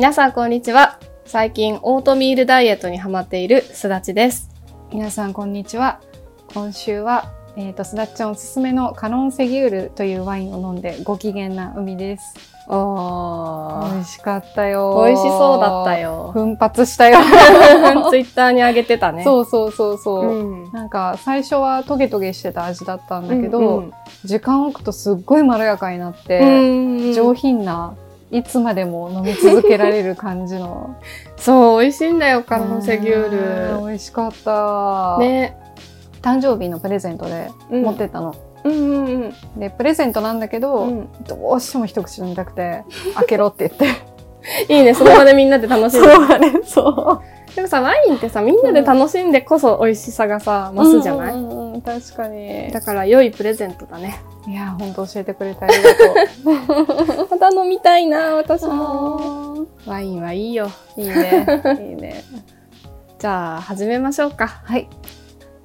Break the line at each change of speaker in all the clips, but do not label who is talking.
皆さんこんにちは。最近オートミールダイエットにハマっているすだちです。
皆さんこんにちは今週は、えー、とすだっちゃんおすすめのカノンセギュールというワインを飲んでご機嫌な海です
お
美味しかったよ
美味しそうだったよ。
奮発したよ
ツイッターにあげてたね。
そうそうそうそう、
うん。
なんか最初はトゲトゲしてた味だったんだけど、
うん
時間置くとすっごいまろやかになって、
うん
上品ないつまでも飲み続けられる感じの
そう、美味しいんだよ、カノンセギュ
うん
ー
美味しかった、
ル。ね。
誕生日のプレゼントで
うん
持ってったの、
うんうんうん。
でプレゼントなんだけど、
うん
どうしても一口飲みたくて開けろって言って
いいね、その場でみんなで楽しんで。
だねそう
でもさ、ワインってさ、みんなで楽しんでこそ美味しさがさ、増すじゃない、
うんうんうん確かに
だから良いプレゼントだね。
いや本当教えてくれてありがとう
また飲みたいな、私も。
も
ワインはいいよ。
いいね いいね
じゃあ、始めましょうか。
はい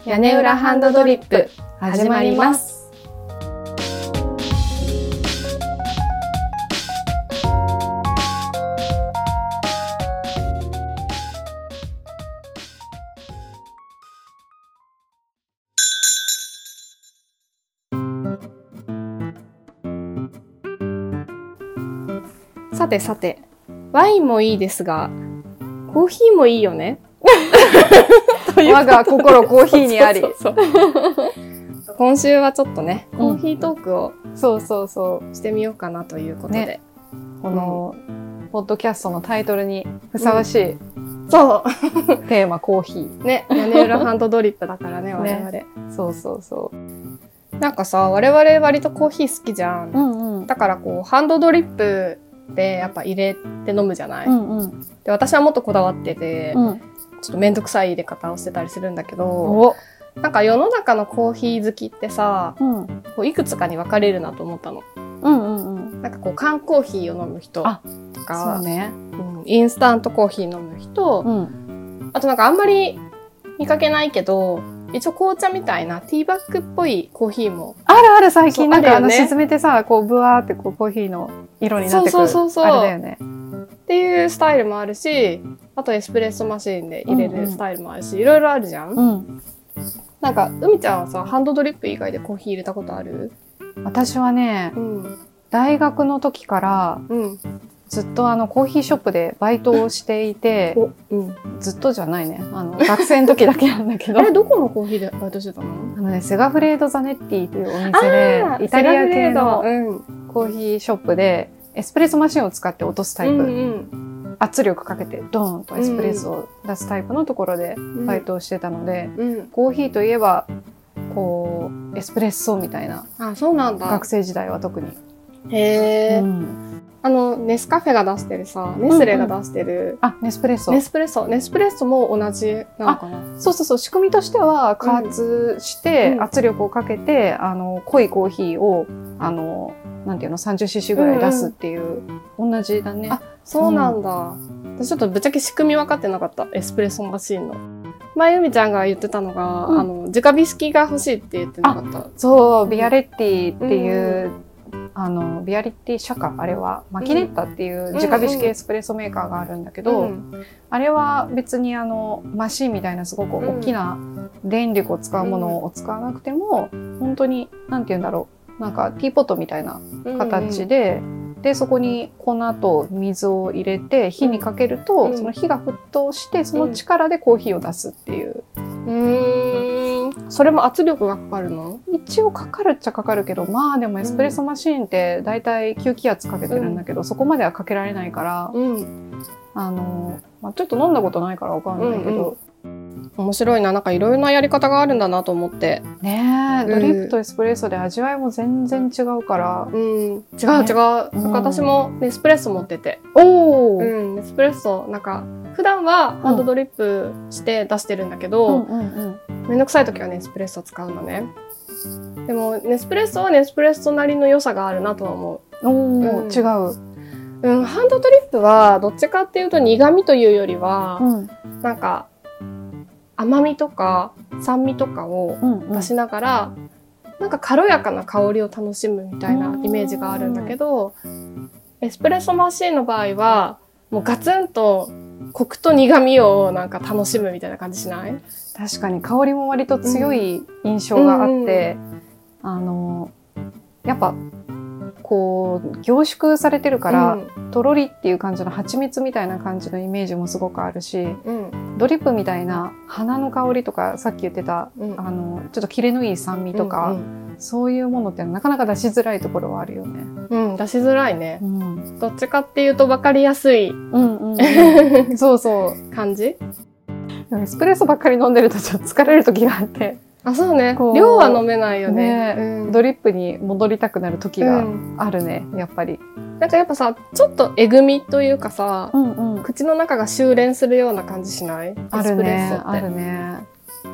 屋根裏ハンドドリップ、始まります。てさて、ワインもいいですが、コーヒーもいいよね。
我が心コーヒーにあり。
今週はちょっとね、コーヒートークを
そうそうそう
してみようかなということで。
ね。この、ポッドキャストのタイトルにふさわしい
そ
テーマ、コーヒ
う。ね、屋根裏ハンドドリップだからね、我々。
ーそうそうそう。
なんかさ、我々割とコーヒー好きじゃん。
んうん。
だからこう、ハンドドリップでやっぱ入れて飲むじゃない、
うんうん。
で私はもっとこだわってて、
うん。
ちょっとめんどくさい入れ方をしてたりするんだけど、
お。
なんか世の中のコーヒー好きってさ、
うん。
こういくつかに分かれるなと思ったの。
うんうんうん。
なんかこう缶コーヒーを飲む人とか
う、ね
うんインスタントコーヒー飲む人、
うん。
あとなんかあんまり見かけないけど、一応紅茶みたいなティーバッグっぽいコーヒーも。
あるある最近なんかあの沈めてさこうブワーってこうコーヒーの色になってくる。
そうそうそうそう。
あれだよね。
っていうスタイルもあるし、あとエスプレッソマシーンで入れ
うんうん。
るスタイルもあるし、いろいろあるじゃん、
うん。
なんか、海ちゃんはさ、ハンドドリップ以外でコーヒー入れたことある？
私はね
うん。
大学の時から
うん。
ずっとあのコーヒーショップでバイトをしていて
お、うん。
ずっとじゃないねあの学生の時だけなんだけど
あれ、どこのコーヒーでバイトしてたの？
あのねセガフレード・ザネッティというお店でイタリア系のコーヒーショップでエスプレッソマシンを使って落とすタイプ、
うん
圧力かけてドーンとエスプレッソを出すタイプのところで
うん。
バイトをしてたので、
うん。
コーヒーといえばこうエスプレッソみたいな
あ、そうなんだ。
学生時代は特に、
へー。
うん
あの、ネスカフェが出してるさ、ネスレが出してる、
あネスプレッソ
ネスプレッソ。ネスプレッソも同じなのかな。
そうそうそう。仕組みとしては加圧して
うん。
圧力をかけて、あの濃いコーヒーをあのなんていうの 30cc ぐらい出すっていう、同じだね。
あそうなんだ。私ちょっとぶっちゃけ仕組み分かってなかった。エスプレッソマシーンの。前、海ちゃんが言ってたのが、
うん。
あの、直火式が欲しいって言ってなかった。
そうビアレッティっていう、あのビアレッティ社かあれはマキネッタっていう直火式エスプレッソメーカーがあるんだけど、
うん。
あれは別にあのマシンみたいなすごく大きな電力を使うものを使わなくても、本当になんて言うんだろうなんかティーポットみたいな形で、でそこに粉と水を入れて火にかけると、
うん。
その火が沸騰してその力でコーヒーを出すっていう、
うーん。それも圧力がかかるの？
一応かかるっちゃかかるけどまあでもエスプレッソマシーンって大体吸気圧かけてるんだけど、そこまではかけられないから、
うん。
あの、まあ、ちょっと飲んだことないからわかんないけど、
面白いな。なんかいろいろなやり方があるんだなと思って。
ねえ、
うん
ドリップとエスプレッソで味わいも全然違うから。
うん。違う違う。私もネスプレッソ持ってて。
おお、
うん。ネスプレッソ、なんか、普段はハンドドリップして出してるんだけど、
うんうん
めんどくさい時はネスプレッソ使うのね。でも、ネスプレッソはネスプレッソなりの良さがあるなとは思
うん、おお、
うん
違う。
う。うん、ハンドドリップはどっちかっていうと苦味というよりは、
うん
なんか甘みとか酸味とかを
うんうん。
出しながら、なんか軽やかな香りを楽しむみたいなイメージがあるんだけど、エスプレッソマシーンの場合は、もうガツンとコクと苦味をなんか楽しむみたいな感じしない？
確かに香りも割と強い印象があって、あのやっぱこう凝縮されてるから、とろりっていう感じの蜂蜜みたいな感じのイメージもすごくあるし
うん、うん、
ドリップみたいな花の香りとかさっき言ってた
うん。
あのちょっとキレのいい酸味とか、
うん
そういうものってなかなか出しづらいところはあるよね。
うん、うん出しづらいね。
うん、
どっちかっていうと分かりやすい。
うんうんうん、そうそう。
感じ？
でもエスプレッソばっかり飲んでるとちょっと疲れる時があって
あ、そうね量は飲めないよね。
ね
うん
ドリップに戻りたくなる時
う
が
ん
あるね、やっぱり。
なんかやっぱさ、ちょっとえぐみというかさ、
うんうん、
口の中が修練するような感じしない？
ある
エスプレッソ
ねあ
って。
るね。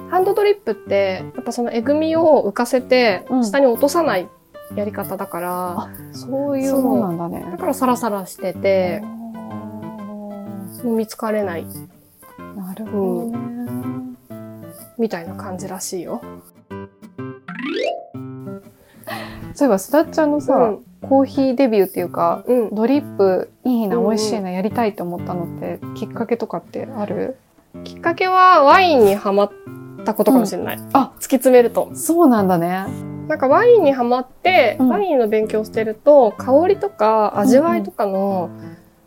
ハンドドリップって、やっぱそのえぐみを浮かせて
う、ん
下に落とさないやり方だから、
あそういうもんなんだね。
だからサラサラしてて、飲み疲れない
なるほどね。
みたいな感じらしいよ。
そういえばすだっちゃんのさ、
うん
コーヒーデビューっていうか
うん。
ドリップいいな、
うんうん
美味しいなやりたいって思ったのってきっかけとかってある？
きっかけはワインにハマったことかもしれない。
あ
突き詰めると。
そうなんだね。
なんかワインにハマって、
うん
ワインの勉強してると、香りとか味わいとかの、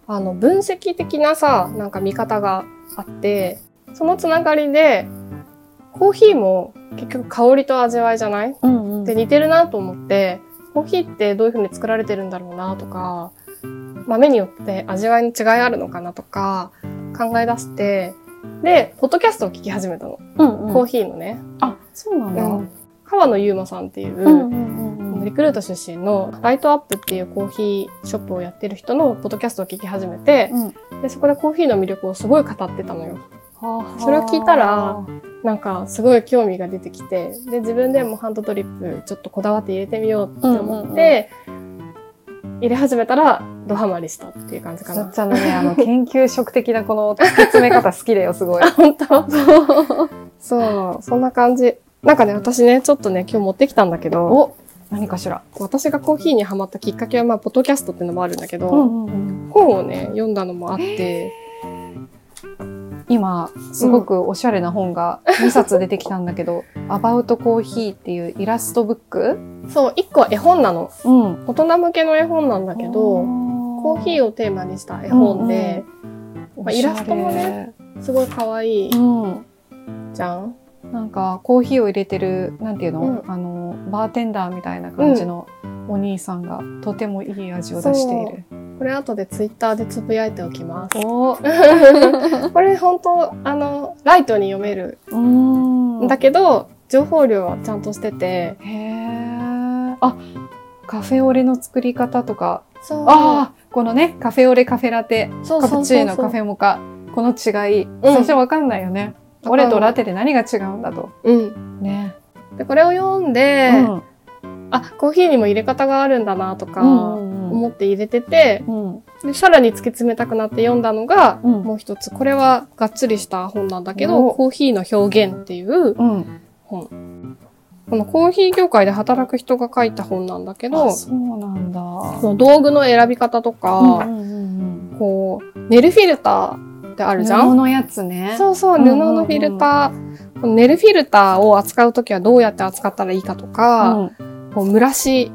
あの、分析的なさ、なんか見方があって、そのつながりで、コーヒーも結局香りと味わいじゃない？
うんうん
で似てるなと思って、コーヒーってどういう風に作られてるんだろうなとか、豆によって味わいに違いあるのかなとか考え出して、で、ポッドキャストを聞き始めたの。
うんうん
コーヒーのね。
あそうなんだ。
うん川野ゆうまさんっていう、
うんうんうんうん
リクルート出身のライトアップっていうコーヒーショップをやってる人のポッドキャストを聞き始めて、
うん
でそこでコーヒーの魅力をすごい語ってたのよ。
はあ
それを聞いたらなんかすごい興味が出てきて、で自分でもハンドドリップちょっとこだわって入れてみようって思って、入れ始めたらドハマりしたっていう感じかな。
ちゃんのね、あの、研究職的なこの突き詰め方好きだよ、すごい。
あ、本当？そう、そんな感じ。なんかね、私ね、ちょっとね、今日持ってきたんだけど、
お何かしら？
私がコーヒーにハマったきっかけは、まあ、ポッドキャストっていうのもあるんだけど、
うんうんうん
本をね、読んだのもあって、
今、すごくおしゃれな本が2冊出てきたんだけど、アバウトコーヒーっていうイラストブック？
そう、一個は絵本なの。
うん。
大人向けの絵本なんだけど、コーヒー
を
をテーマにした絵本で、まあイラストもね。すごい可愛い
うん。
じゃん。
なんか、コーヒーを入れてる、なんていうの、
うん
あの、バーテンダーみたいな感じのお兄さんが、とてもいい味を出している。
これ後でツイッターでつぶやいておきます。
お
これ本当あの、ライトに読める
うん
んだけど、情報量はちゃんとしてて、
へえ。あ、カフェオレの作り方とか。
そう
ああ、このね、カフェオレ、カフェラテ、
そう
カプチーノ、カフェモカ。この違い。最初わかんないよね。
わかんない
オレとラテで何が違うんだと。
うん。
ね。
で、これを読んで、
うん
あ、コーヒーにも入れ方があるんだなとか、
うん
思って入れてて、
うん
で、さらに突き詰めたくなって読んだのが、
うん
もう一つ。これはがっつりした本なんだけど、
お
コーヒーの表現っていう
うん。
本。このコーヒー業界で働く人が書いた本なんだけど
あ、そうなんだ。
道具の選び方とか、
うんうんうん
こう、ネルフィルターってあ
うん
るじゃん？
布のやつね。
そうそう、布のフィルター。このネルフィルターを扱うときはどうやって扱ったらいいかとか、
うん
こう蒸らし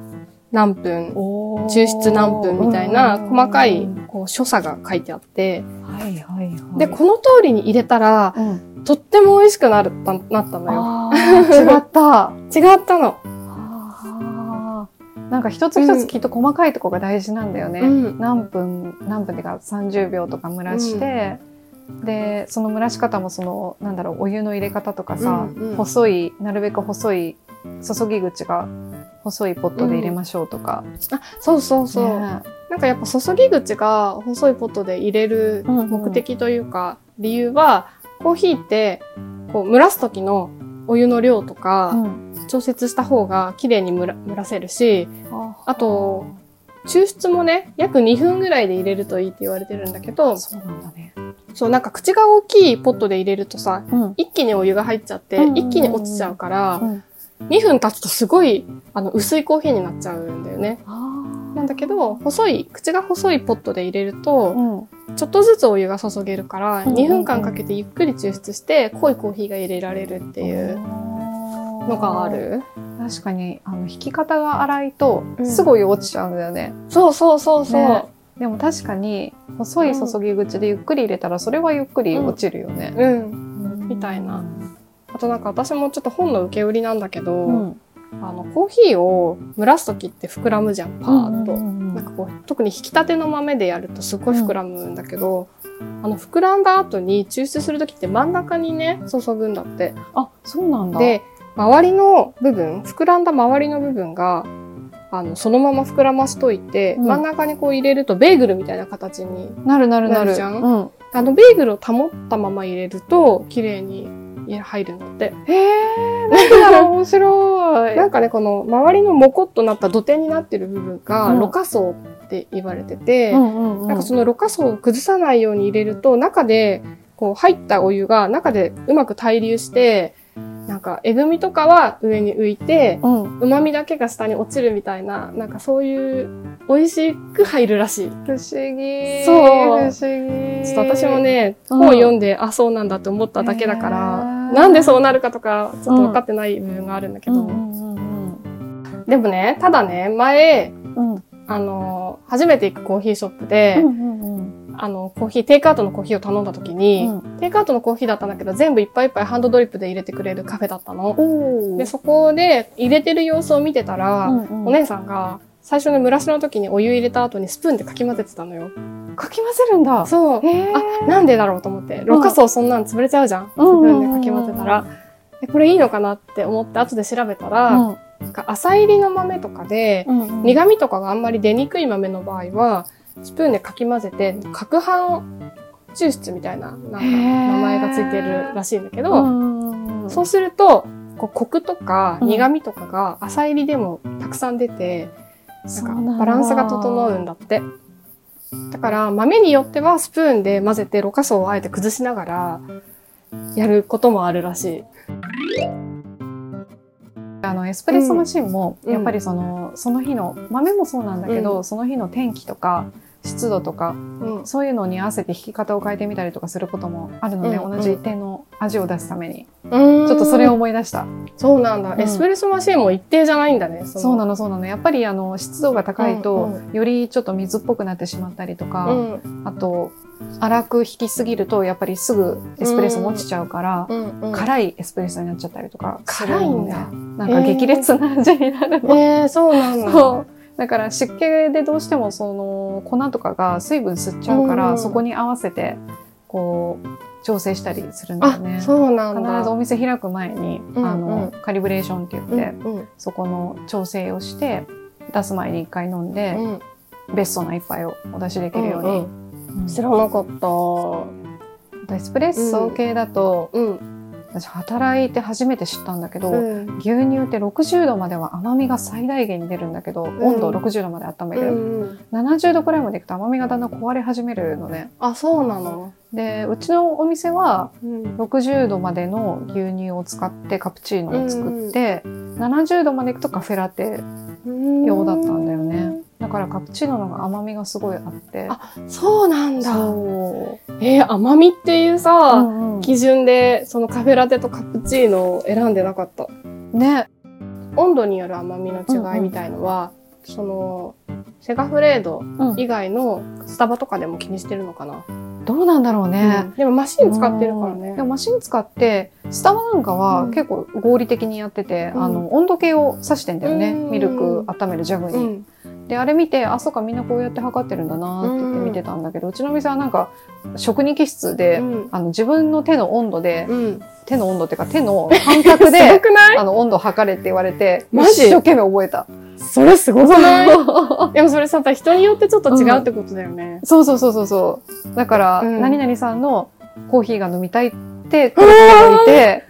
何分、抽出何分みたいな
うん
細かいこう所作が書いてあって、
はいはいはい。
で、この通りに入れたら、
うん、
とっても美味しくなるたなったのよ。
違った。
違ったの。
なんか一つ一つきっと細かいとこが大事なんだよね。
うん
何分、何分っていうか30秒とか蒸らして、で、その蒸らし方もその、なんだろう、お湯の入れ方とかさ、
うんうん。
細い、なるべく細い、注ぎ口が細いポットで入れましょうとか。
あ、そうそうそう。
ね。
なんかやっぱ注ぎ口が細いポットで入れる
うんうん。
目的というか、理由は、コーヒーって、こう蒸らす時のお湯の量とか、
うん。
調節した方が綺麗に蒸ら蒸らせるし、あと、抽出もね、約2分ぐらいで入れるといいって言われてるんだけど、
そうなんだね。
そう、なんか口が大きいポットで入れるとさ、
うん。
一気にお湯が入っちゃって、
うん
一気に落ちちゃうから
う、ん
2分経つとすごい、あの、薄いコーヒーになっちゃうんだよね。
あ
なんだけど、細い、口が細いポットで入れると。ちょっとずつお湯が注げるから、
うんうんうん
2分間かけてゆっくり抽出して濃いコーヒーが入れられるっていうのがある。
確かにあの引き方が荒いと
うん
すぐ落ちちゃうんだよね。
そうそうそうそう。
ねでも確かに細い注ぎ口でゆっくり入れたらそれはゆっくり落ちるよね。
うん。みたいなあとなんか私もちょっと本の受け売りなんだけど、
うん。
あのコーヒーを蒸らす時って膨らむじゃんパーッと。
うん
なんかこう特に引き立ての豆でやるとすごい膨らむんだけど、あの膨らんだ後に抽出する時って真ん中にね注ぐんだって。
あそうなんだ。
で周りの部分膨らんだ周りの部分があのそのまま膨らましといて、
うん
真ん中にこう入れるとベーグルみたいな形に
なるなるなる。
なるじゃん
うん、
あのベーグルを保ったまま入れると綺麗に入るんだって。
へえ、なんでだろう面白い。
なんかねこの周りのモコっとなった土手になってる部分が
うん
ろ過層って言われてて、
うんうんうん、
なんかそのろ過層を崩さないように入れると中でこう入ったお湯が中でうまく対流してなんかえぐみとかは上に浮いて
うん、
旨味だけが下に落ちるみたいななんかそういう美味しく入るらしい。
不思議。
そう
不思議。
ちょっと私もね、
うん
本読んで、あ、そうなんだって思っただけだから、なんでそうなるかとか、ちょっと分かってない部分があるんだけど、
うんうんうん
でもね、ただね、前、
うん。うん
あの、初めて行くコーヒーショップで、
うんうんうん
あの、コーヒー、テイクアウトのコーヒーを頼んだ時に、
うん
テイクアウトのコーヒーだったんだけど、全部いっぱいいっぱいハンドドリップで入れてくれるカフェだったの。
お
で、そこで入れてる様子を見てたら、
うんうん
お姉さんが、最初の蒸らしの時にお湯入れた後にスプーンでかき混ぜてたのよ。
かき混ぜるんだ。
そう。あ、なんでだろうと思って。ろ過層そんなん潰れちゃうじゃん。スプ
うん
ーンでかき混ぜたら。えこれいいのかなって思って後で調べたら、
うん
なんか浅入りの豆とかで、苦味とかがあんまり出にくい豆の場合は、スプーンでかき混ぜて、攪拌抽出みたいな、なんか名前がついてるらしいんだけど、そうすると、こうコクとか
うん。
苦味とかが浅入りでもたくさん出て、な
ん
かバランスが整うんだって。だから豆によってはスプーンで混ぜてろ過層をあえて崩しながらやることもあるらしい。
あのエスプレッソマシンも
うん。
やっぱりその,、その日の豆もそうなんだけど、
うん。
その日の天気とか湿度とか
うん。
そういうのに合わせて引き方を変えてみたりとかすることもあるので、
うん
同じ一定の味を出すために、
ち
ちょっとそれを。思い出した。
そうなんだ。
うん
エスプレッソマシンも一定じゃないんだね。
そうな
の。
のそうなのやっぱりあの湿度が高いと、
うん
よりちょっと水っぽくなってしまったりとか、
うん。
あと粗く引きすぎるとやっぱりすぐエスプレッソも落ちちゃうから、
うん。うん。
辛いエスプレッソになっちゃったりとか
辛いんだ。
なんか激烈な味になるの。
えー、そうなんだ。
だから湿気でどうしてもその粉とかが水分吸っちゃうから、
うん
そこに合わせてこう調整したりするんだよ
あ、
ね。
そうなん
必
だ。
ずお店開く前に、
うん
あの
うん
カリブレーションって言って、
うんうん
そこの調整をして出す前に一回飲んで、
うん
ベストな一杯をお出しできるように。
うん
うん
知らなかった。
エスプレッソ系だと、
うん。
私働いて初めて知ったんだけど、
うん。
牛乳って60度までは甘みが最大限に出るんだけど、
ん
温度を60度まで温める、
うん。
70度くらいまでいくと甘みがだんだん壊れ始めるのね。
あ、そうなの？
でうちのお店は
うん。
60度までの牛乳を使ってカプチーノを作って、70度までいくとカフェラテ用だったんだよね。だからカプチーノの方が甘みがすごいあって。
あそうなんだ。
そ
えー甘みっていう
う。
さ、
うんうん
基準でそのカフェラテとカプチーノを選んでなかった。
ね。
温度による甘みの違いみたいのは、そのセガフレード
うん
以外のスタバとかでも気にしてるのかな。
どうなんだろうね。
うんでもマシン使ってるからね
で。もマシン使って、スタバなんかは
うん
結構合理的にやってて、
うん
あの、温度計を指してんだよね。
うん
ミルク温めるジャグに。
うん。
で、あれ見て、あ、そうか、みんなこうやって測ってるんだなって言って見てたんだけど、うちの店はなんか、食肉室で、
うん
あの、自分の手の温度で、
うん。
手の温度っていうか手の感覚
すご
で、
くない？
あの、温度測れって言われて、
マジ？
一生懸命覚えた。
それすごくない？でもそれさ、人によってちょっと違うってことだよね。
そうそうそうそうそう。だから、
うん
何々さんのコーヒーが飲みたいって来る人がいて、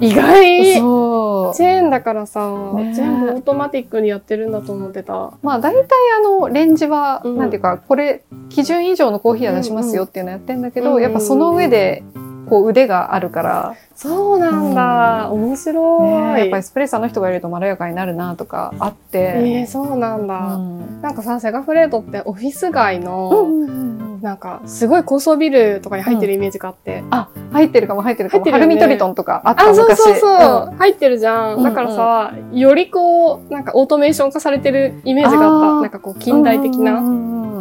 意外
そう。
チェーンだからさ、
ね
全部オートマティックにやってるんだと思ってた。
まあ大体あのレンジは、
うん
なんていうかこれ基準以上のコーヒーは出しますよっていうのやってんだけど、
うん
やっぱその上でこう腕があるから、
そうなんだ。面白い。
ね、やっぱエスプレッソの人がいるとまろやかになるなとかあって、
えーそうなんだ。
うん。
なんかさ、セガフレードってオフィス街
う
の
んうんうん。
なんかすごい高層ビルとかに入ってるイメージがあって、
あ、入ってるかも入ってるかも。
入ってるよね。
ハルミトリトンとかあった
あそう
昔。
そうそう、
ん
入ってるじゃん、
うん
だからさよりこうなんかオートメーション化されてるイメージがあった。なんかこう近代的な、
うんうんうん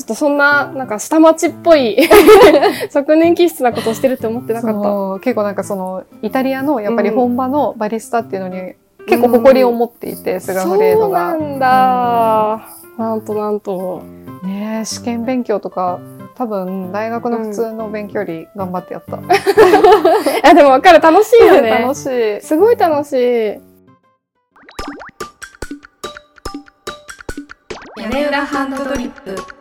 ちょっとそんななんか下町っぽい 昨年気質なことをしてるって思ってなかった。
そう結構なんかそのイタリアのやっぱり
うん
本場のバリスタっていうのに結構誇りを持っていて、スガフレードが。
そうなんだ、なんとなんと。
ねえ試験勉強とか多分大学の普通の勉強より頑張ってやった。
いやでも分かる。楽しいよね。
楽しい。
すごい楽しい。
屋根裏ハンドドリップ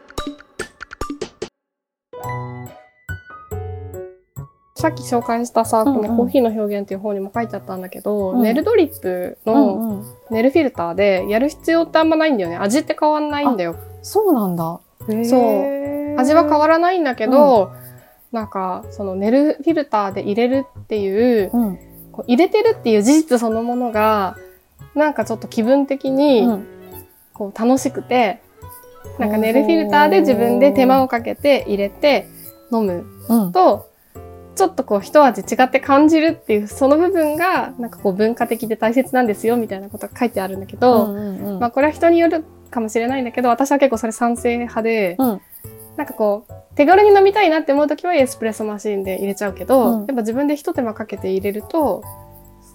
さっき紹介したさ、
うんうん。
このコーヒーの表現っていう本にも書いてあったんだけど、
うん。
ネルドリップ
う
の
んうん。
ネルフィルターでやる必要ってあんまないんだよね。味って変わんないんだよ。
そうなんだ。
そう。味は変わらないんだけど、なんかそのネルフィルターで入れるっていう
うん。
こう入れてるっていう事実そのものがなんかちょっと気分的に
うん。
こう楽しくて、なんかネルフィルターで自分で手間をかけて入れて飲む
うん。
とちょっとこう一味違って感じるっていうその部分がなんかこう文化的で大切なんですよみたいなことが書いてあるんだけど、
うんうんうん。
まあこれは人によるかもしれないんだけど私は結構それ賛成派で、
うん。
なんかこう手軽に飲みたいなって思う時はエスプレッソマシーンで入れちゃうけど、
うん。
やっぱ自分で一手間かけて入れると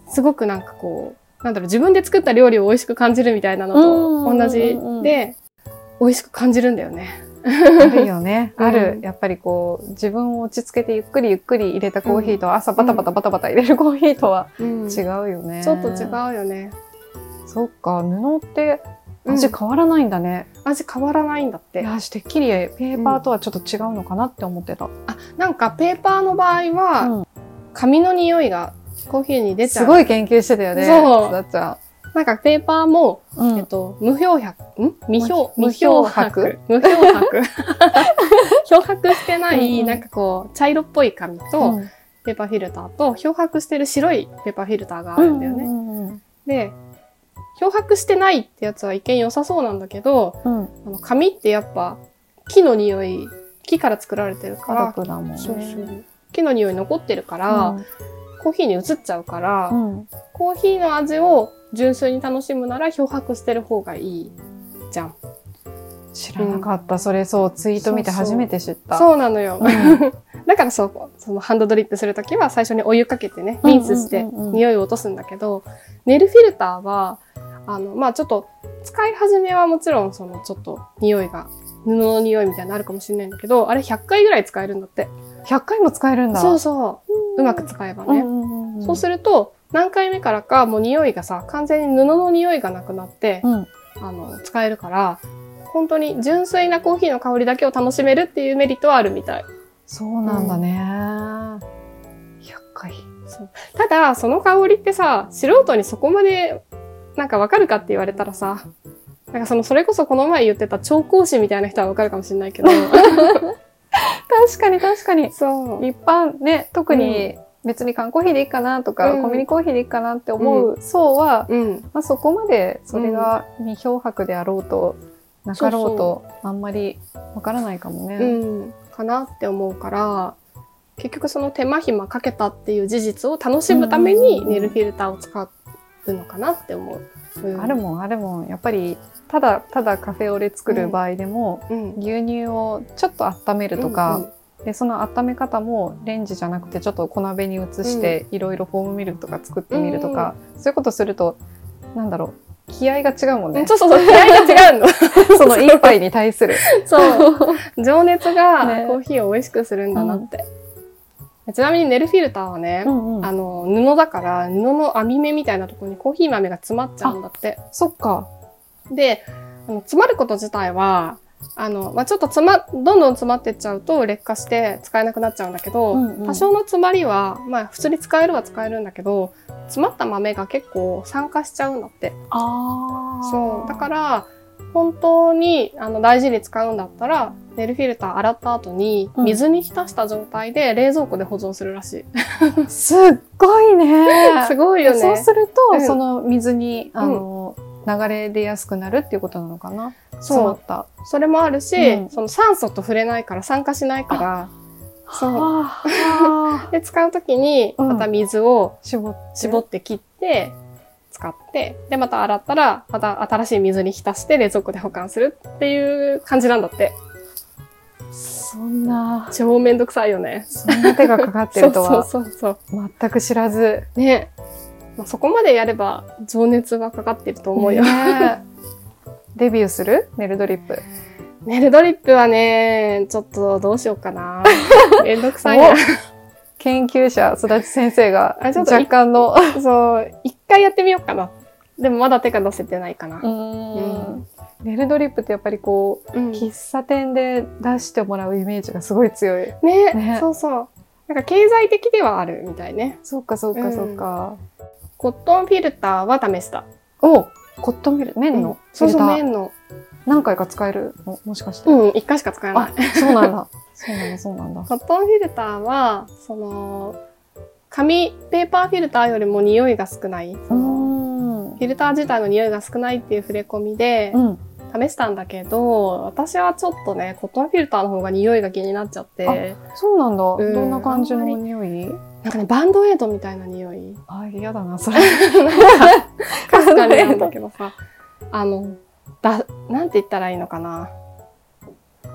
すごくなんかこうなんだろう自分で作った料理を美味しく感じるみたいなのと同じ
うんうんうん。うん
で美味しく感じるんだよね。
あるよね。
うん
ある。やっぱりこう、自分を落ち着けてゆっくりゆっくり入れたコーヒーと、朝バタバタバタバタ入れるコーヒーとは
うん
違うよね。
ちょっと違うよね。
そっか、布って
うん
味変わらないんだね。
味変わらないんだって。
いや、てっきりペーパーとはちょっと違うのかなって思ってた。
あなんかペーパーの場合は、
うん
紙の匂いがコーヒーに出ちゃう。
すごい研究してたよね。
そう
だっちゃ
なんかペーパーも、
ん。うん
えっと、無漂白、ん？未漂、
無
未漂
無漂白？
白。無漂白。漂白してない、
うんうん
なんかこう、茶色っぽい紙と、
うん
ペーパーフィルターと、漂白してる白いペーパーフィルターがあるんだよね。
うんうん
で、漂白してないってやつは一見良さそうなんだけど、
うん。うん
あの紙ってやっぱ木の匂い、木から作られてるか
家
ら、
族だもんね。
そうそう木の匂い残ってるから、コーヒーに移っちゃうから、
うんうん
コーヒーの味を純粋に楽しむなら漂白してる方がいいじゃん。
知らなかった。それそう、ツイート見て初めて知った。
そうなのよ。
うん
だからそう、そのハンドドリップするときは最初にお湯かけてね、
うん
リンスして
うんうんうん
匂いを落とすんだけど、ネルフィルターは、あの、まあちょっと使い始めはもちろんそのちょっと匂いが、布の匂いみたいなのあるかもしれないんだけど、あれ100回ぐらい使えるんだって。
100回も使えるんだ。
そうそう。うまく使えばね。
うんうんうんうん
そうすると、何回目からかもう匂いがさ、完全に布の匂いがなくなって、
うん。
あの、使えるから、本当に純粋なコーヒーの香りだけを楽しめるっていうメリットはあるみたい。
そうなんだね。100回。
ただ、その香りってさ、素人にそこまで、なんかわかるかって言われたらさ、なんかその、それこそこの前言ってた調香師みたいな人はわかるかもしれないけど、
確かに確かに。
そう。
一般ね、特に別に缶コーヒーでいいかなとか、
うん
コンビニコーヒーでいいかなって思う層は、
うん。
まあ、そこまでそれが未漂白であろうと、なかろうと、あんまりわからないかもね。
うん。かなって思うから、結局その手間暇かけたっていう事実を楽しむためにネルフィルターを使うのかなって思う。うん
あるもんあるもん。やっぱり、ただただカフェオレ作る場合でも、
うん。
牛乳をちょっと温めるとか、でその温め方もレンジじゃなくてちょっと小鍋に移していろいろフォームミルクとか作ってみるとか、そういうことするとなんだろう気合が違うもんね
うん。そうそうそう、気合が違うの。
その一杯に対する。
そう。情熱が
ね
コーヒーを美味しくするんだなって。ちなみにネルフィルターはね、
んうん
あの、布だから、布の網目みたいなところにコーヒー豆が詰まっちゃうんだって。
そっか。
で、あの詰まること自体は、あの、まあ、ちょっと詰ま、どんどん詰まってっちゃうと劣化して使えなくなっちゃうんだけど、
うんうん
多少の詰まりは、まあ、普通に使えるは使えるんだけど、詰まった豆が結構酸化しちゃうんだって。
あ
そう。だから、本当にあの大事に使うんだったら、ネルフィルター洗った後に
うん
水に浸した状態で冷蔵庫で保存するらしい。
ら。すっごいね。
すごいよね。
そうすると、
うん
その水に、あの、流れ出やすくなるっていうことなのかな？詰まった。
それもあるし、
うん
その酸素と触れないから酸化しないから、そう。
はあ
で、使うときに、
うん
また水を
絞って。
絞って切って、使って、で、また洗ったら、また新しい水に浸して冷蔵庫で保管するっていう感じなんだって。
そんな、
超めんどくさいよね。
そんな手がかかってるとは
そうそうそうそう。
全く知らず。
ねまあ、そこまでやれば情熱はかかってると思うよ。
デビューする？ネルドリップ。
ネルドリップはね、ちょっとどうしようかな。めんどくさいな。
研究者、すだち先生が
あちょっと
若干の。
そう、一回やってみようかな。でもまだ手が出せてないかな。
うんネルドリップってやっぱりこう、
うん
喫茶店で出してもらうイメージがすごい強い。
ね
ね
そうそう。なんか経済的ではあるみたいね。
そうかそうかそうか。
コットンフィルターは試した。
おコットンフィル、麺のフ
そうそう、
ィルター。
麺の。
何回か使える？のもしかして。
うん、一回しか使えない
あ。、そうなんだ。そうなんだ、そうなんだ。
コットンフィルターは、その、紙、ペーパーフィルターよりも匂いが少ない。その
ん
フィルター自体の匂いが少ないっていう触れ込みで
うん。
試したんだけど、私はちょっとね、コットンフィルターの方が匂いが気になっちゃって、
そうなんだ。
ん
どんな感じの匂い？
なんかね、バンドエイドみたいな匂い。
あ、嫌だな、それ。
かすかになんだけどさ、あの、だ、なんて言ったらいいのかな。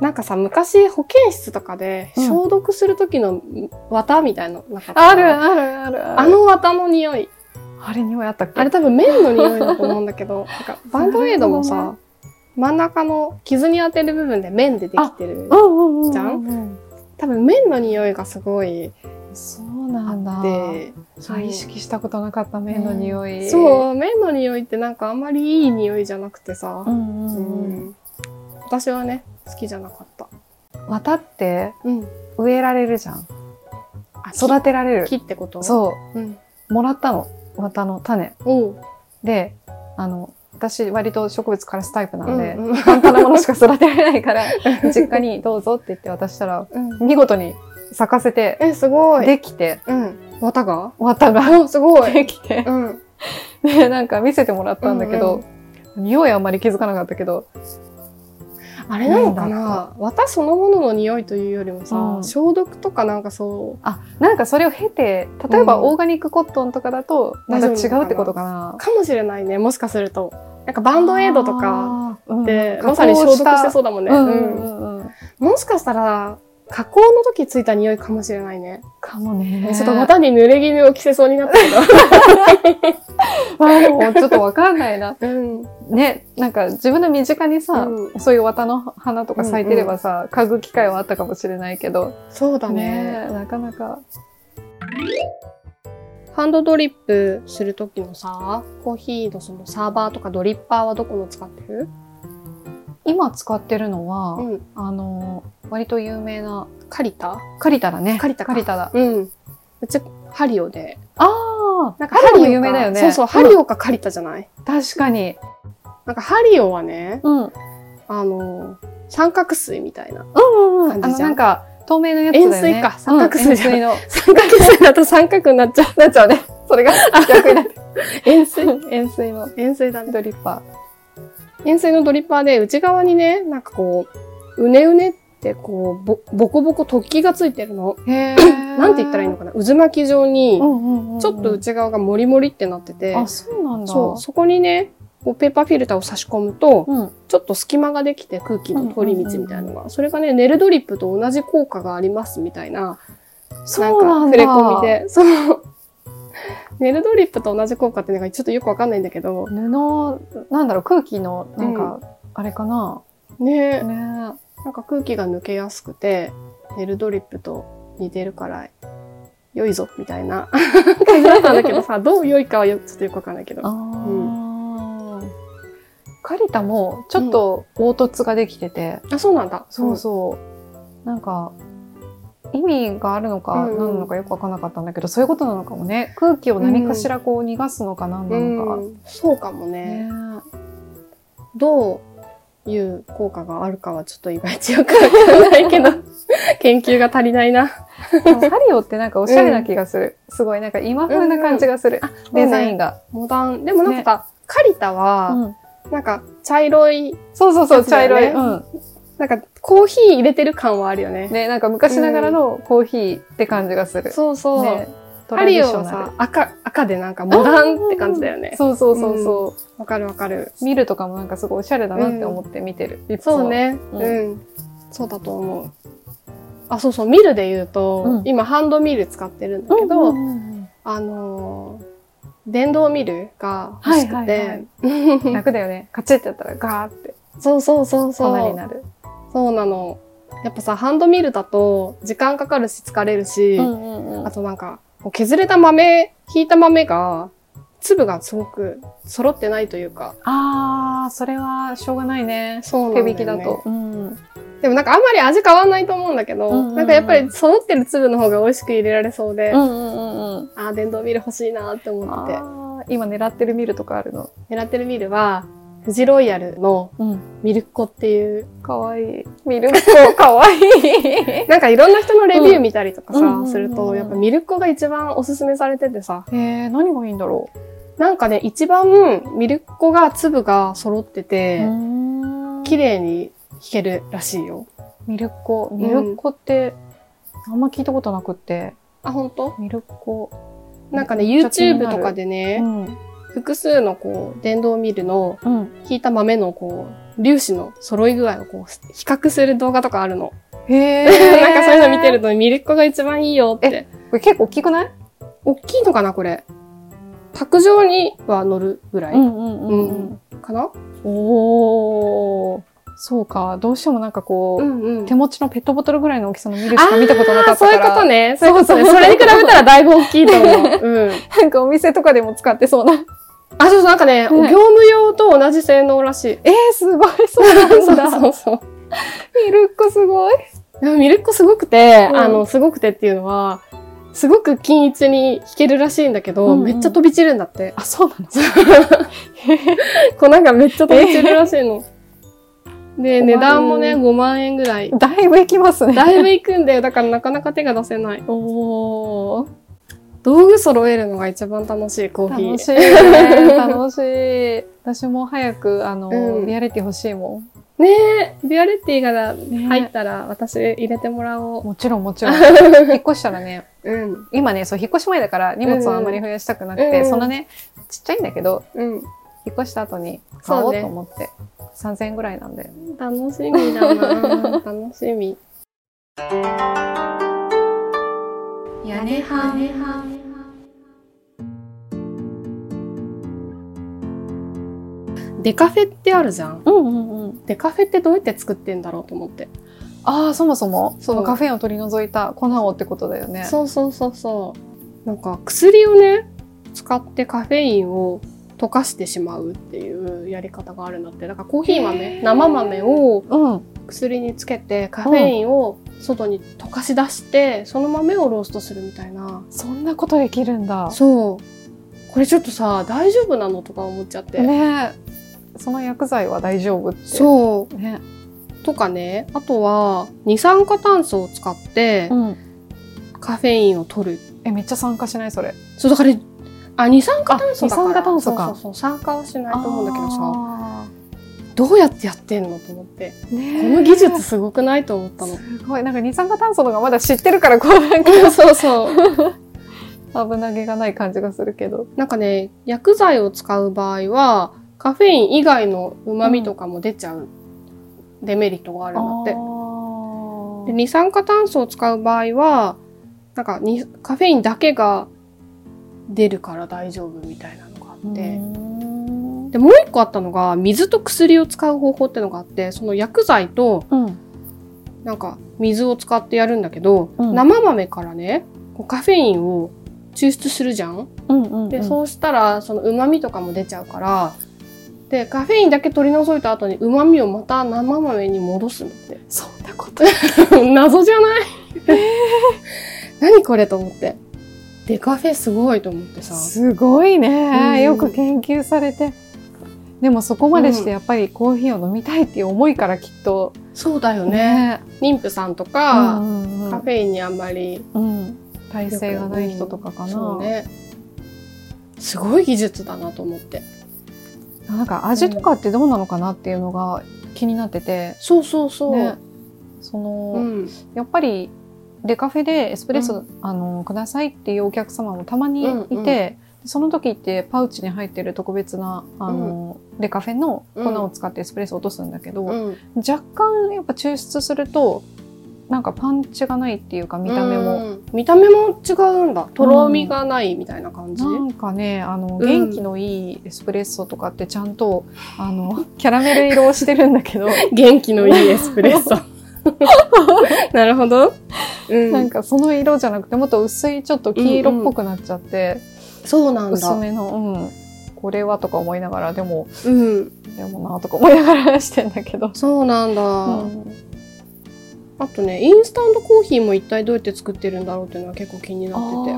なんかさ、昔保健室とかで
うん
消毒する時の綿みたいなのなかった、
あるあるあるある。
あ、の綿の匂い。
あれ匂いあったっけ？
あれ多分綿の匂いだと思うんだけど、なんかバンドエイドもさ、真ん中の傷に当てる部分で綿でできてる
う。んうんうん。
じゃ
ん？
多分綿の匂いがすごい
そうなんだ。
で、
そう意識したことなかった麺の匂い。
そう、綿の匂いってなんかあんまりいい匂いじゃなくてさ
う、んうんうん。
うん私はね、好きじゃなかった。
綿って
うん。
植えられるじゃん。
あ、
育てられる。
木ってこと？
そう
うん。
う。もらったの。綿の種。で、あの、私割と植物枯らすタイプなので、
うんうん
簡単なものしか育てられないから、実家にどうぞって言って渡したら、
うん
見事に咲かせて、
え、すごい。
できて、
うん。綿が？
綿が？
お すごい。
できて、
うん。
で、なんか見せてもらったんだけど、匂いあんまり気づかなかったけど、
あれなのか
な？
綿そのものの匂いというよりもさ、
うん
消毒とかなんかそう、
あ、なんかそれを経て、例えば
うん
オーガニックコットンとかだと、また違うってことかな。
かもしれないね。もしかすると。なんかバンドエイドとかで、
うん
まさに消毒してそう
だ
だもんね。
うんう
うん
んうん。
もしかしたら、加工の時ついた匂いかもしれないね。
かもね。
ちょっと綿に濡れ衣を着せそうになったけ
まあでもちょっとわかんないな。
ど。うん。
ね、なんか自分の身近にさ、
うん
そういう綿の花とか咲いてればさ、嗅ぐ機会はあったかもしれないけど、
そうだ
ね
ね。
なかなか。
ハンドドリップする時のさ、コーヒーのそのサーバーとかドリッパーはどこの使ってる？
今使ってるのは、
うん。
あの、割と有名な、
カリタ？
カリタだね。
カリタか
カリタだ。
うん。うち、ハリオで。
ああ
なんか
ハリオ有名だよね。
そうそう、ハリオかカリタじゃない、
確かに。
なんかハリオはね、
うん。
あの、三角錐みたいな。
うんうんうん。あの、なんか、透明のやつだよね。
円錐か三角錐じゃん
うんの。
三角錐だと三角になっちゃう。
なっちゃうね。それが逆になって。
円錐？
円錐の
円錐だね。
ドリッパ
円錐のドリッパーで内側にね、なんかこう、うねうねってこう、ぼ、ボコボコ突起がついてるの。
ー。へ ー
なんて言ったらいいのかな？渦巻き状に
う、んうんうんうん。
ちょっと内側がモリモリってなってて、
あ、そうなんだ。
そう、そこにね、こうペーパーフィルターを差し込むと、
うん。
ちょっと隙間ができて空気の通り道みたいなのが、それがね、ネルドリップと同じ効果がありますみたいな、
なんだ。
か触れ込みで、その、ネルドリップと同じ効果っていうのがちょっとよくわかんないんだけど、
布、なんだろう、空気の、なんか、あれかな。
ね、
ね。
なんか空気が抜けやすくて、ネルドリップと似てるから、良いぞ、みたいな。感じだったんだけどさ、どう良いかはよちょっとよくわかんないけど。
ああ、カリタも、ちょっと凹凸ができてて、
あ、そうなんだ。
そうそう。なんか、意味があるのか、
うんうん
何なのかよくわかんなかったんだけど、そういうことなのかもね。空気を何かしらこう逃がすのか何
う
なのか。
ん。そうかもね。
ね
どういう効果があるかはちょっといまいちよくわかんないけど、研究が足りないな。
ハリオってなんかおしゃれな気がする。すごいなんか今風な感じがする。デザインが。
モダン。でもなんか、カリタは、
うん
なんか茶色い、
そうそうそう、茶色い。うん。
なんかコーヒー入れてる感はあるよね。
ね、なんか昔ながらのコーヒーって感じがする。
そうそう。
ね、ト
ハリオはさ、赤、赤でなんかモダンって感じだよね。
そうそうそうそ
わかるわかる。
う。見るとかもなんかすごいおしゃれだなって思って見てる。いつも
そう。ね。
う
うんん。そうだと思う。あ、そうそう、ミルで言うと、
うん
今ハンドミル使ってるんだけど、
うんうんうん
あのー電動ミルが欲しくて、
はいはい 楽だよね。カチッってやったらガーって
そうそうそうそう。
粉になる。
そうなの。やっぱさ、ハンドミルだと時間かかるし疲れるし、
んうん
あとなんか、削れた豆、ひいた豆が、粒がすごく揃ってないというか。
あー、それはしょうがないね。
そうなんだよね
手引きだと。うん。
でもなんかあんまり味変わんないと思うんだけど、
うんうんうん
なんかやっぱり揃ってる粒の方が美味しく入れられそうで、
うんうんうんうん。
ああ、電動ミル欲しいなって思ってて。
今狙ってるミルとかあるの？
狙ってるミルは、フジロイヤルの
うん。
ミルコっていう、
かわいい。ミルコかわいい。
なんかいろんな人のレビュー見たりとかさ、
うんうんうんうん
すると、やっぱミルコが一番おすすめされててさ、
えー、何がいいんだろ
なんかね、一番ミルコが粒が揃って
う。
て、
ん
綺麗に弾けるらしいよ。
ミルコ。ミルコって、あんま聞いたことなくって。
あ、本当？
ミルコ。
なんかね、YouTube
る
とかでね、
うん。
複数のこう、電動ミルの
うん。
引いた豆のこう、粒子の揃い具合をこう、比較する動画とかあるの。
へ
なんかそういうの見てるとミルコが一番いいよって。
これ結構大きくない？
大きいのかな、これ。卓上には乗るぐらい、
んうん
うんかな？
おー。そうか。どうしてもなんかこう、
んうん
手持ちのペットボトルぐらいの大きさのミルしか見たことなかったから。
そういうことね。そういうことね。
そうそう
それに比べたらだいぶ大きいと思う。うん。
なんかお店とかでも使ってそうな。
あ、そうそう、なんかね、
はい
業務用と同じ性能らしい。
えー、すごい。そうなんだ。
そうそうそう。
ミルコすごい。
ミルコすごくて、
うん
あの、すごくてっていうのは、すごく均一に弾けるらしいんだけど、
うんうん
めっちゃ飛び散るんだって。
あ、そうなの？
粉がめっちゃ飛び散るらしいの。で、
困る
値段もね、5万円ぐらい。
だいぶいきますね。
だいぶいくんだよ。だからなかなか手が出せない。
おー。
道具揃えるのが一番楽しい、コーヒー。
楽しいね。楽しい。私も早く、あの、
うん
リアリティ欲しいも
ねえ、ビアレッティが
ん。ね
入ったら私入れてもらおう。
もちろんもちろん。引っ越したらね、
うん。
今ね、そう、引っ越し前だから荷物をあんまり増やしたくなくて、
うん
そんなね、ちっちゃいんだけど、
うん。
引っ越した後に買おうと思って、3000円ぐらいなんで。
楽しみだな楽しみ。
屋根はね
デカフェってあるじゃん。
うんうんうん。
デカフェってどうやって作ってんだろうと思って。
ああ、そもそも、そのカフェインを取り除いた粉をってことだよね。
そうそうそうそう。なんか薬をね、使ってカフェインを溶かしてしまうっていうやり方があるんだって。だからコーヒー
へ
豆、
ー
生豆を
うん。
薬につけてカフェインを外に溶かし出して、その豆をローストするみたいな。
そんなことできるんだ。
そう。これちょっとさ、大丈夫なのとか思っちゃって。
ねえその薬剤は大丈夫って。
そう。
ね。
とかね、あとは二酸化炭素を使って
うん。
カフェインを取る。
え、めっちゃ参加しないそれ。
そうだから、あ、二酸化炭素だから。
あ二酸化炭素か
そうそうそう。酸化はしないと思うんだけどさ、
あ
どうやってやってんのと思って。
ーねえ
この技術すごくないと思ったの。
すごい。なんか二酸化炭素のがまだ知ってるから、こうなんか
そうそう。
危なげがない感じがするけど。
なんかね、薬剤を使う場合は、カフェイン以外の旨味とかも出ちゃうデメリットがあるんだって。
あ
で二酸化炭素を使う場合は、なんかにカフェインだけが出るから大丈夫みたいなのがあって。
うん。
で、もう一個あったのが、水と薬を使う方法ってのがあって、その薬剤と、
うん。
なんか、水を使ってやるんだけど、
うん
生豆からね、カフェインを抽出するじゃん？
うんうん。
で、そうしたら、その旨味とかも出ちゃうから、で、カフェインだけ取り除いた後に旨味をまた生豆に戻すのって。
そんなこと。
謎じゃない？何これと思って。デカフェすごいと思ってさ。
すごいね、
うん
よく研究されて。でもそこまでしてやっぱりコーヒーを飲みたいっていう思いからきっと。
そうだよね。妊婦さんとか、
うんうん
カフェインにあんまり
うん。耐性がない人とかかな。
ね。すごい技術だなと思って。
なんか味とかってどうなのかなっていうのが気になってて、
そうそうそう。
ね、その、
うん。
やっぱりデカフェでエスプレッソ、
う
あのくださいっていうお客様もたまにいて、その時ってパウチに入ってる特別なあの、デカフェの粉を使ってエスプレッソを落とすんだけど、
うん。
若干やっぱ抽出するとなんかパンチがないっていうか見た目も。
うん。見た目も違うんだ。とろみがないみたいな感じ？
なんかねあの
うん
元気のいいエスプレッソとかってちゃんと、あのキャラメル色をしてるんだけど
元気のいいエスプレッソ。なるほど。うん。
なんかその色じゃなくてもっと薄いちょっと黄色っぽくなっちゃって、
そうなんだ。
薄めの、うん、これはとか思いながらでも
うん。
でもなとか思いながらしてんだけど。
そうなんだ。
うん
あとね、インスタントコーヒーも一体どうやって作ってるんだろうっていうのは結構気になってて。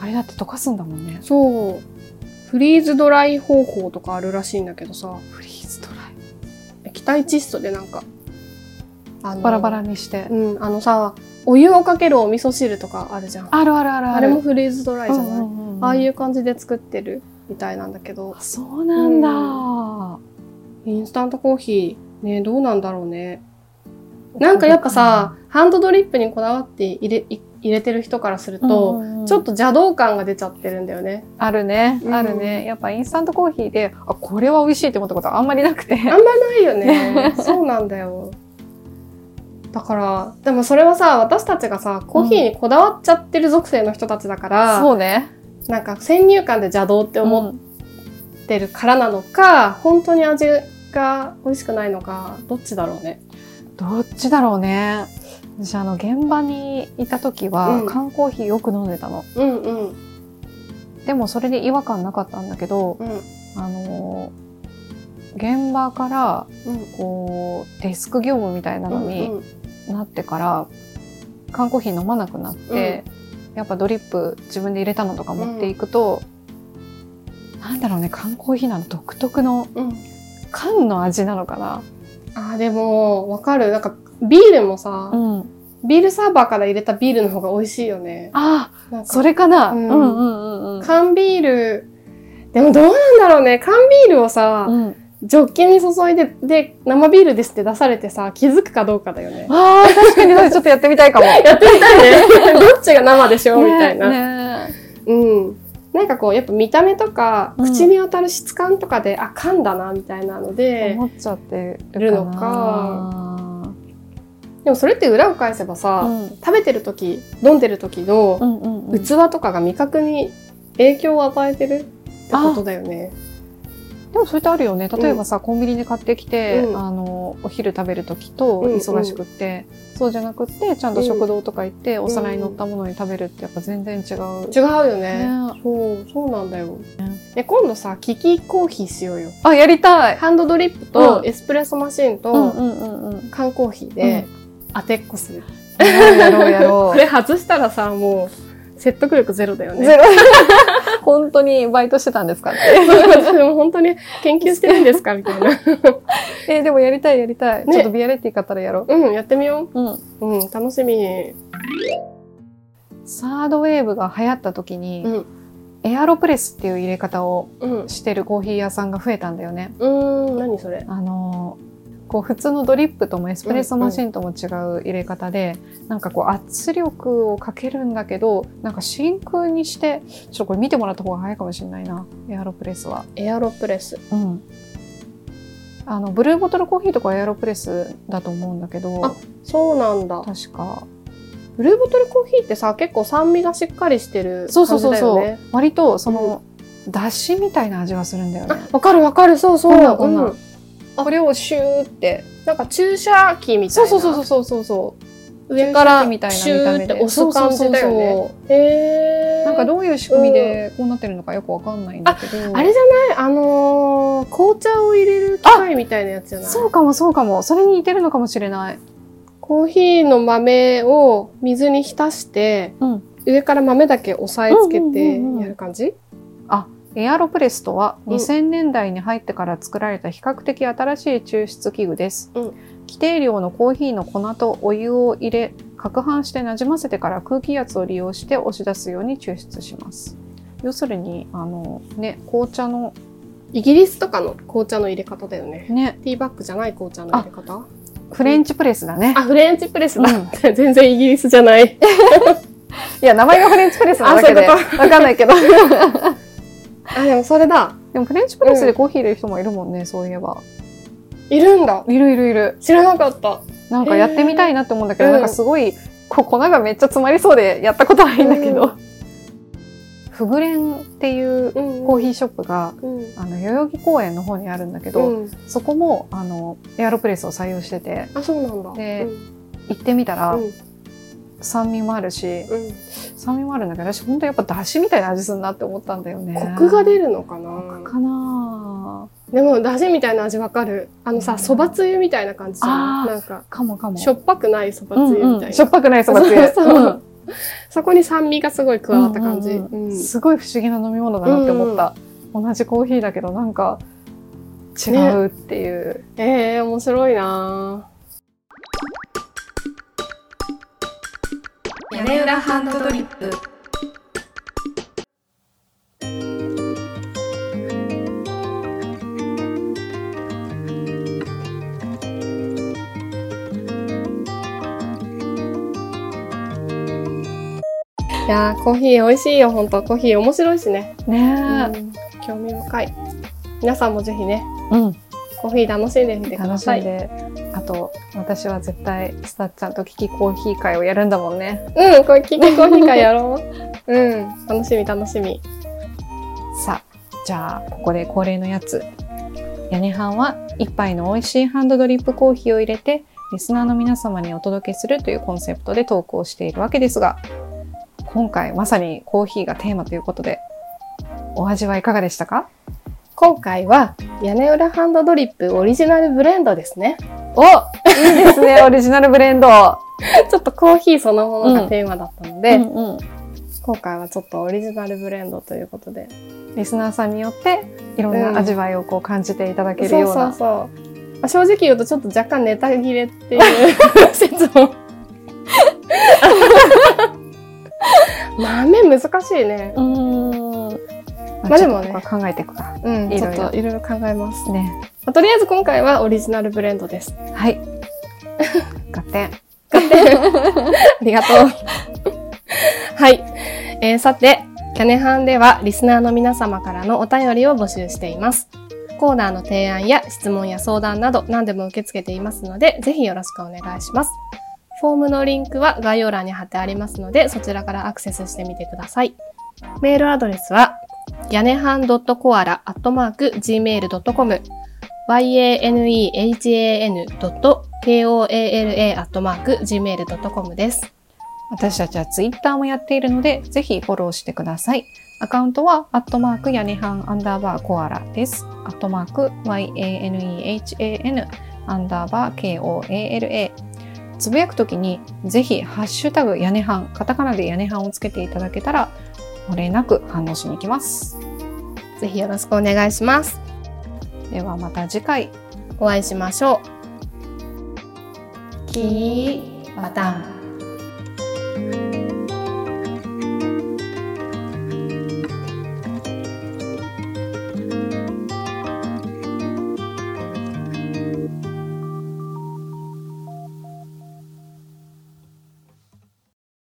あれだって溶かすんだもんね。
そう。フリーズドライ方法とかあるらしいんだけどさ、
フリーズドライ。
液体窒素でなんか、あの
バラバラにして。
うん、あのさ、お湯をかけるお味噌汁とかあるじゃん。あ
あるあるあるある。
れもフリーズドライじゃない、
うんうんうん
ああいう感じで作ってるみたいなんだけど
あ、そうなんだ。
インスタントコーヒー、ね、どうなんだろうね。なんかやっぱさ、ハンドドリップにこだわって入れい入れてる人からすると、
うんうんうん
ちょっと邪道感が出ちゃってるんだよね。
あるね、
うん
あるね。やっぱインスタントコーヒーで、あ、これは美味しいって思ったことはあんまりなくて。
あんまないよね。そうなんだよ。だから、でもそれはさ、私たちがさ、コーヒーにこだわっちゃってる属性の人たちだから、
そうね。
なんか先入観で邪道って思ってるからなのか、本当に味が美味しくないのか、どっちだろうね。
どっちだろうね。私あの現場にいた時は、
うん
缶コーヒーよく飲んでたの。
うんうん。
でもそれで違和感なかったんだけど、
うん。
あのー現場から
うん。
こうデスク業務みたいなのになってから、缶コーヒー飲まなくなって、やっぱドリップ自分で入れたのとか持っていくと、なんだろうね缶コーヒーの独特の
うん。うん。
缶の味なのかな。
あーでも、わかる。なんか、ビールもさ、
うん、
ビールサーバーから入れたビールの方が美味しいよね。
あ
なんか
それかな。
う
うんんうんうんうん。
缶ビール、でもどうなんだろうね。缶ビールをさ、
うん
ジョッキに注いで、で、生ビールですって出されてさ、気づくかどうかだよね。
ああ、確かにそれちょっとやってみたいかも。
やってみたいね。どっちが生でしょうみたいな。
ねね
うん。なんかこう、やっぱ見た目とか、
うん
口に当たる質感とかで、あ、缶だな、みたいなので、
思っちゃって
る
る
のかでもそれって裏を返せばさ、
うん
食べてる時、飲んでる時の器とかが味覚に影響を与えてるってことだよね。
でもそれってあるよね。例えばさ、コンビニで買ってきて、
うん。
あのお昼食べる時と
うんうん。
忙しくって、そうじゃなくってちゃんと食堂とか行って、お皿に乗ったものに食べるってやっぱ全然違う。
違うよね。
ね。
そう、そうなんだよ。で、今度さ、キキコーヒーしようよ。
あやりたい、
ハンドドリップと
うん。
エスプレッソマシン
うん
と
うんうんうん、
缶コーヒーで当てっこする。
やろうやろう。
これ外したらさ、もう説得力ゼロだよ
う。
ね。
ゼロ 本当にバイトしてたんですかって。
でも本当に研究してるんですかみたいな。
えでもやりたいやりたい。
ね
ちょっとビアレッティ買ったらやろ
うん、やってみよ
う。うん。
う。うん、楽しみ。
サードウェーブが流行った時に、
うん。
エアロプレスっていう入れ方を
うん。
してるコーヒー屋さんが増えたんだよね。
うーん、何それ？
あのーこう普通のドリップともエスプレッソマシンとも違う入れ方で、なんかこう圧力をかけるんだけどなんか真空にしてちょっとこれ見てもらった方が早いかもしれないなエアロプレスは。
エアロプレス。
うんあのブルーボトルコーヒーとかエアロプレスだと思うんだけど
あそうなんだ。
確か
ブルーボトルコーヒーってさ、結構酸味がしっかりしてる
そう
感じ
そうそうそう、
だよね。
割とその、だしみたいな味がするんだよね
あ、わかるわかる、そうそう。うん
これをシューって
なんか注射器みたいな。
そうそうそうそうそうそう。
上から
みたいな
シューって押す
そう
感じだよね。へー。
なんかどういう仕組みでこうなってるのかよくわかんないんだけど、
あれじゃない？あのー、紅茶を入れる機械みたいなやつじゃない？
そうかもそうかも。それに似てるのかもしれない、
コーヒーの豆を水に浸して、
うん、
上から豆だけ押さえつけて
うんうんうんうん。
やる感じ、
エアロプレスとは
うん
2000年代に入ってから作られた比較的新しい抽出器具です、
うん
規定量のコーヒーの粉とお湯を入れ攪拌してなじませてから空気圧を利用して押し出すように抽出します要するにあのね紅茶の
イギリスとかの紅茶の入れ方だよね。
ね。
ティーバッグじゃない紅茶の入れ方？
フレンチプレスだね。
あ、フレンチプレスだ。
うん
全然イギリスじゃない。
いや、名前がフレンチプレスなだけで。
あ
わ
そういう
かんないけど。
あ、でもそれだ。
でもフレンチプレスでコーヒー入れる人もいるもんね、そういえば。
いるんだ。
いるいるいる。
知らなかった。
なんかやってみたいなって思うんだけど、
へー
なんかすごい、こう粉がめっちゃ詰まりそうでやったことないんだけど。
うん
フグレンっていう
うん
コーヒーショップが、
うん。
あの、代々木公園の方にあるんだけど、
うん。
そこも、あの、エアロプレスを採用してて、
あ、そうなんだ。
で行ってみたら、
うん。
酸味もあるし、
うん。
酸味もあるんだけど、私本当やっぱ出汁みたいな味するなって思ったんだよね。
コクが出るのかな？
コクかな
でも、だしみたいな味わかる。あのさ、
うん
そばつゆみたいな感じじゃ
あー
なんか、
かもかも。
しょっぱくないそば
うん
つゆみたいな。
うんしょっぱくないそばつゆ。
そうそう
うん
そこに酸味がすごい加わった感じ。
うんうんうん
うん
すごい不思議な飲み物だなって思った。同じコーヒーだけどなんか違うっていう。
ええ面白いな
屋根裏ハンドドリップ
いやーコーヒー美味しいよ、本当コーヒー面白いしね。
ね
うん興味深い。皆さんもぜひね、
え。うん。
コーヒー楽しんでみてくだ
楽し
さい。
あと、私は絶対、スタッちゃんとキキコーヒー会をやるんだもんね。
うん、これ聞きコーヒー会やろう。うん、楽しみ楽しみ。
さあ、じゃあ、ここで恒例のやつ。屋根班は一杯の美味しいハンドドリップコーヒーを入れて、リスナーの皆様にお届けするというコンセプトで投稿しているわけですが、今回まさにコーヒーがテーマということで、お味はいかがでしたか？
今回は、屋根裏ハンドドリップオリジナルブレンドですね。
おいいですね、オリジナルブレンド。
ちょっとコーヒーそのものがテーマだったので、
うんうん
今回はちょっとオリジナルブレンドということで。
リスナーさんによって、いろんな味わいをこう感じていただける
そう
ような。
そうそう。まあ正直言うとちょっと若干ネタ切れっていう 説も。豆難しいね。
うーん。
まあでもね
考えていくか。
うん、ちょっ
いろいろ
といろいろ考えます。
ね。
まあとりあえず今回はオリジナルブレンドです。
はい。合点。
ありがとう。はい。えーさて、キャネハンではリスナーの皆様からのお便りを募集しています。コーナーの提案や質問や相談など何でも受け付けていますので、ぜひよろしくお願いします。フォームのリンクは概要欄に貼ってありますので、そちらからアクセスしてみてください。メールアドレスは、やねはん .koala.gmail.com yanehan.koala.gmail.com です。
私たちはツイッターもやっているので、ぜひフォローしてください。アカウントは、アットマーク屋根半アンダーバーコアラです。アットマーク yanehan アンダーバー koala。つぶやくときに、ぜひ、ハッシュタグ屋根半、カタカナで屋根半をつけていただけたら、漏れなく反応しに行きます。
ぜひよろしくお願いします。
ではまた次回
お会いしましょう。
キーバタン。